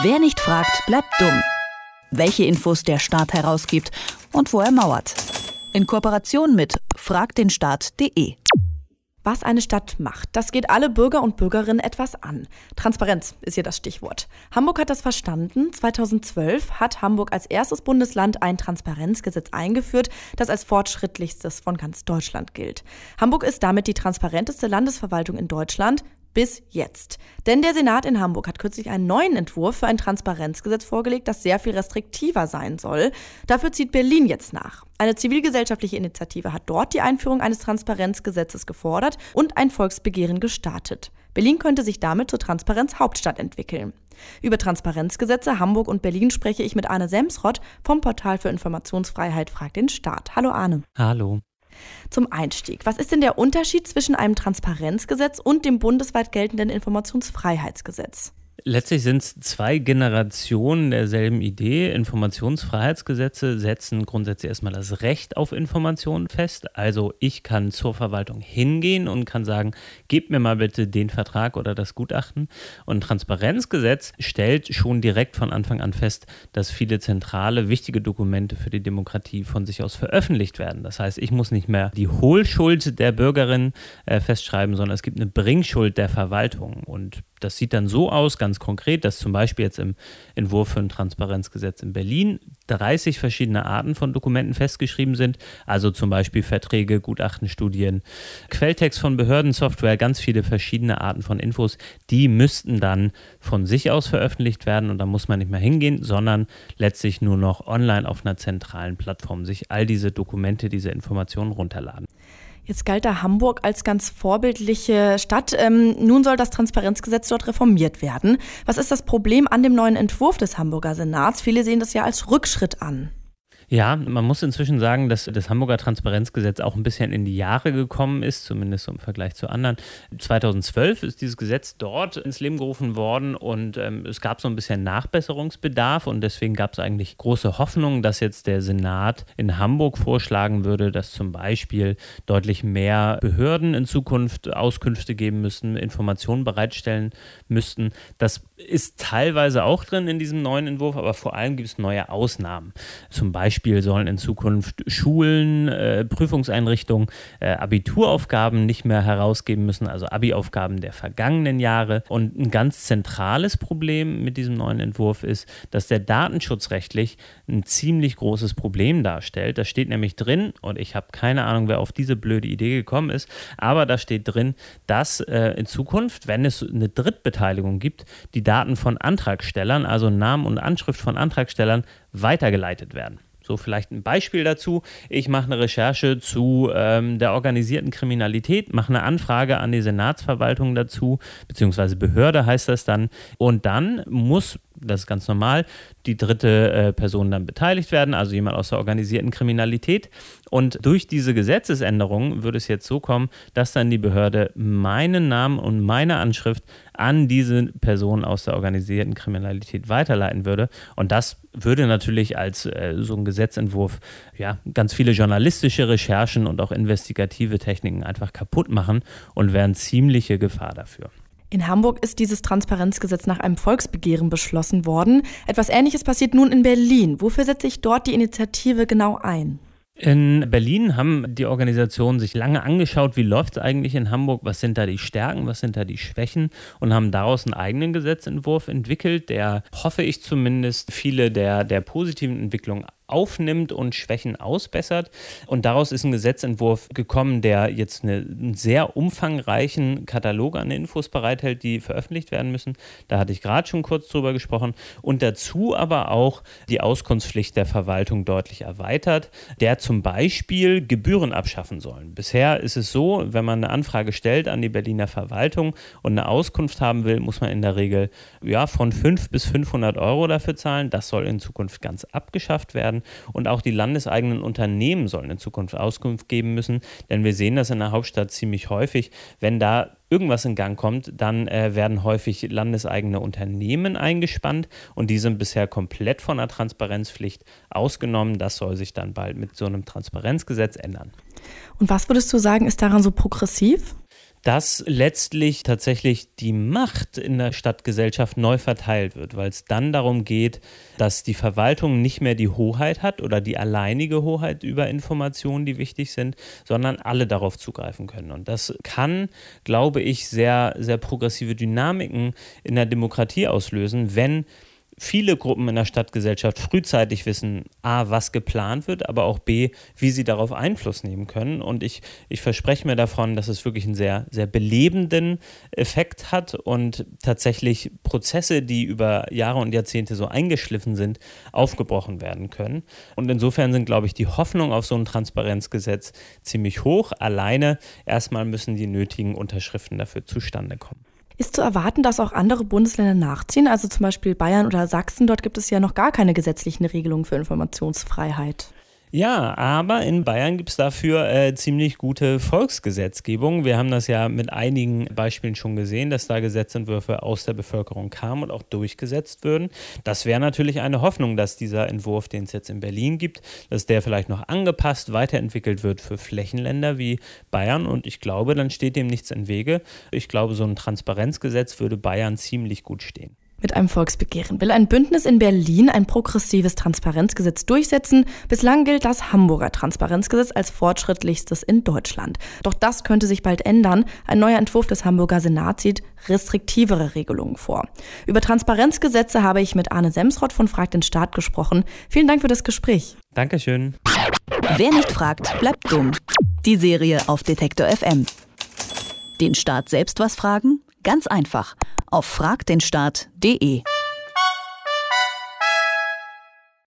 Wer nicht fragt, bleibt dumm. Welche Infos der Staat herausgibt und wo er mauert. In Kooperation mit fragdenstaat.de. Was eine Stadt macht, das geht alle Bürger und Bürgerinnen etwas an. Transparenz ist hier das Stichwort. Hamburg hat das verstanden. 2012 hat Hamburg als erstes Bundesland ein Transparenzgesetz eingeführt, das als fortschrittlichstes von ganz Deutschland gilt. Hamburg ist damit die transparenteste Landesverwaltung in Deutschland bis jetzt. Denn der Senat in Hamburg hat kürzlich einen neuen Entwurf für ein Transparenzgesetz vorgelegt, das sehr viel restriktiver sein soll. Dafür zieht Berlin jetzt nach. Eine zivilgesellschaftliche Initiative hat dort die Einführung eines Transparenzgesetzes gefordert und ein Volksbegehren gestartet. Berlin könnte sich damit zur Transparenzhauptstadt entwickeln. Über Transparenzgesetze Hamburg und Berlin spreche ich mit Arne Semsrott vom Portal für Informationsfreiheit Fragt den Staat. Hallo Arne. Hallo. Zum Einstieg, was ist denn der Unterschied zwischen einem Transparenzgesetz und dem bundesweit geltenden Informationsfreiheitsgesetz? Letztlich sind es zwei Generationen derselben Idee. Informationsfreiheitsgesetze setzen grundsätzlich erstmal das Recht auf Informationen fest. Also ich kann zur Verwaltung hingehen und kann sagen, gebt mir mal bitte den Vertrag oder das Gutachten. Und Transparenzgesetz stellt schon direkt von Anfang an fest, dass viele zentrale, wichtige Dokumente für die Demokratie von sich aus veröffentlicht werden. Das heißt, ich muss nicht mehr die Hohlschuld der Bürgerin äh, festschreiben, sondern es gibt eine Bringschuld der Verwaltung. Und das sieht dann so aus, ganz konkret, dass zum Beispiel jetzt im Entwurf für ein Transparenzgesetz in Berlin 30 verschiedene Arten von Dokumenten festgeschrieben sind. Also zum Beispiel Verträge, Gutachten, Studien, Quelltext von Behörden, Software, ganz viele verschiedene Arten von Infos. Die müssten dann von sich aus veröffentlicht werden und da muss man nicht mehr hingehen, sondern letztlich nur noch online auf einer zentralen Plattform sich all diese Dokumente, diese Informationen runterladen. Jetzt galt da Hamburg als ganz vorbildliche Stadt. Ähm, nun soll das Transparenzgesetz dort reformiert werden. Was ist das Problem an dem neuen Entwurf des Hamburger Senats? Viele sehen das ja als Rückschritt an. Ja, man muss inzwischen sagen, dass das Hamburger Transparenzgesetz auch ein bisschen in die Jahre gekommen ist, zumindest im Vergleich zu anderen. 2012 ist dieses Gesetz dort ins Leben gerufen worden und ähm, es gab so ein bisschen Nachbesserungsbedarf und deswegen gab es eigentlich große Hoffnung, dass jetzt der Senat in Hamburg vorschlagen würde, dass zum Beispiel deutlich mehr Behörden in Zukunft Auskünfte geben müssen, Informationen bereitstellen müssten. Das ist teilweise auch drin in diesem neuen Entwurf, aber vor allem gibt es neue Ausnahmen. Zum Beispiel sollen in Zukunft Schulen, äh, Prüfungseinrichtungen äh, Abituraufgaben nicht mehr herausgeben müssen, also Abi-Aufgaben der vergangenen Jahre. Und ein ganz zentrales Problem mit diesem neuen Entwurf ist, dass der datenschutzrechtlich ein ziemlich großes Problem darstellt. Da steht nämlich drin, und ich habe keine Ahnung, wer auf diese blöde Idee gekommen ist, aber da steht drin, dass äh, in Zukunft, wenn es eine Drittbeteiligung gibt, die Daten von Antragstellern, also Namen und Anschrift von Antragstellern, weitergeleitet werden. So vielleicht ein Beispiel dazu. Ich mache eine Recherche zu ähm, der organisierten Kriminalität, mache eine Anfrage an die Senatsverwaltung dazu, beziehungsweise Behörde heißt das dann. Und dann muss das ist ganz normal, die dritte äh, Person dann beteiligt werden, also jemand aus der organisierten Kriminalität. Und durch diese Gesetzesänderung würde es jetzt so kommen, dass dann die Behörde meinen Namen und meine Anschrift an diese Person aus der organisierten Kriminalität weiterleiten würde. Und das würde natürlich als äh, so ein Gesetzentwurf ja ganz viele journalistische Recherchen und auch investigative Techniken einfach kaputt machen und wäre eine ziemliche Gefahr dafür. In Hamburg ist dieses Transparenzgesetz nach einem Volksbegehren beschlossen worden. Etwas Ähnliches passiert nun in Berlin. Wofür setzt sich dort die Initiative genau ein? In Berlin haben die Organisationen sich lange angeschaut, wie läuft es eigentlich in Hamburg, was sind da die Stärken, was sind da die Schwächen und haben daraus einen eigenen Gesetzentwurf entwickelt, der, hoffe ich zumindest, viele der, der positiven Entwicklungen aufnimmt und Schwächen ausbessert. Und daraus ist ein Gesetzentwurf gekommen, der jetzt eine, einen sehr umfangreichen Katalog an Infos bereithält, die veröffentlicht werden müssen. Da hatte ich gerade schon kurz drüber gesprochen. Und dazu aber auch die Auskunftspflicht der Verwaltung deutlich erweitert, der zum Beispiel Gebühren abschaffen soll. Bisher ist es so, wenn man eine Anfrage stellt an die Berliner Verwaltung und eine Auskunft haben will, muss man in der Regel ja, von 5 bis 500 Euro dafür zahlen. Das soll in Zukunft ganz abgeschafft werden. Und auch die landeseigenen Unternehmen sollen in Zukunft Auskunft geben müssen, denn wir sehen das in der Hauptstadt ziemlich häufig. Wenn da irgendwas in Gang kommt, dann äh, werden häufig landeseigene Unternehmen eingespannt und die sind bisher komplett von der Transparenzpflicht ausgenommen. Das soll sich dann bald mit so einem Transparenzgesetz ändern. Und was würdest du sagen, ist daran so progressiv? Dass letztlich tatsächlich die Macht in der Stadtgesellschaft neu verteilt wird, weil es dann darum geht, dass die Verwaltung nicht mehr die Hoheit hat oder die alleinige Hoheit über Informationen, die wichtig sind, sondern alle darauf zugreifen können. Und das kann, glaube ich, sehr, sehr progressive Dynamiken in der Demokratie auslösen, wenn viele Gruppen in der Stadtgesellschaft frühzeitig wissen, a, was geplant wird, aber auch b, wie sie darauf Einfluss nehmen können. Und ich, ich verspreche mir davon, dass es wirklich einen sehr, sehr belebenden Effekt hat und tatsächlich Prozesse, die über Jahre und Jahrzehnte so eingeschliffen sind, aufgebrochen werden können. Und insofern sind, glaube ich, die Hoffnung auf so ein Transparenzgesetz ziemlich hoch. Alleine erstmal müssen die nötigen Unterschriften dafür zustande kommen. Ist zu erwarten, dass auch andere Bundesländer nachziehen, also zum Beispiel Bayern oder Sachsen? Dort gibt es ja noch gar keine gesetzlichen Regelungen für Informationsfreiheit. Ja, aber in Bayern gibt es dafür äh, ziemlich gute Volksgesetzgebung. Wir haben das ja mit einigen Beispielen schon gesehen, dass da Gesetzentwürfe aus der Bevölkerung kamen und auch durchgesetzt würden. Das wäre natürlich eine Hoffnung, dass dieser Entwurf, den es jetzt in Berlin gibt, dass der vielleicht noch angepasst, weiterentwickelt wird für Flächenländer wie Bayern. Und ich glaube, dann steht dem nichts im Wege. Ich glaube, so ein Transparenzgesetz würde Bayern ziemlich gut stehen mit einem Volksbegehren will ein Bündnis in Berlin ein progressives Transparenzgesetz durchsetzen. Bislang gilt das Hamburger Transparenzgesetz als fortschrittlichstes in Deutschland. Doch das könnte sich bald ändern. Ein neuer Entwurf des Hamburger Senats sieht restriktivere Regelungen vor. Über Transparenzgesetze habe ich mit Arne Semsrott von Frag den Staat gesprochen. Vielen Dank für das Gespräch. Dankeschön. Wer nicht fragt, bleibt dumm. Die Serie auf Detektor FM. Den Staat selbst was fragen? Ganz einfach auf fragdenstaat.de.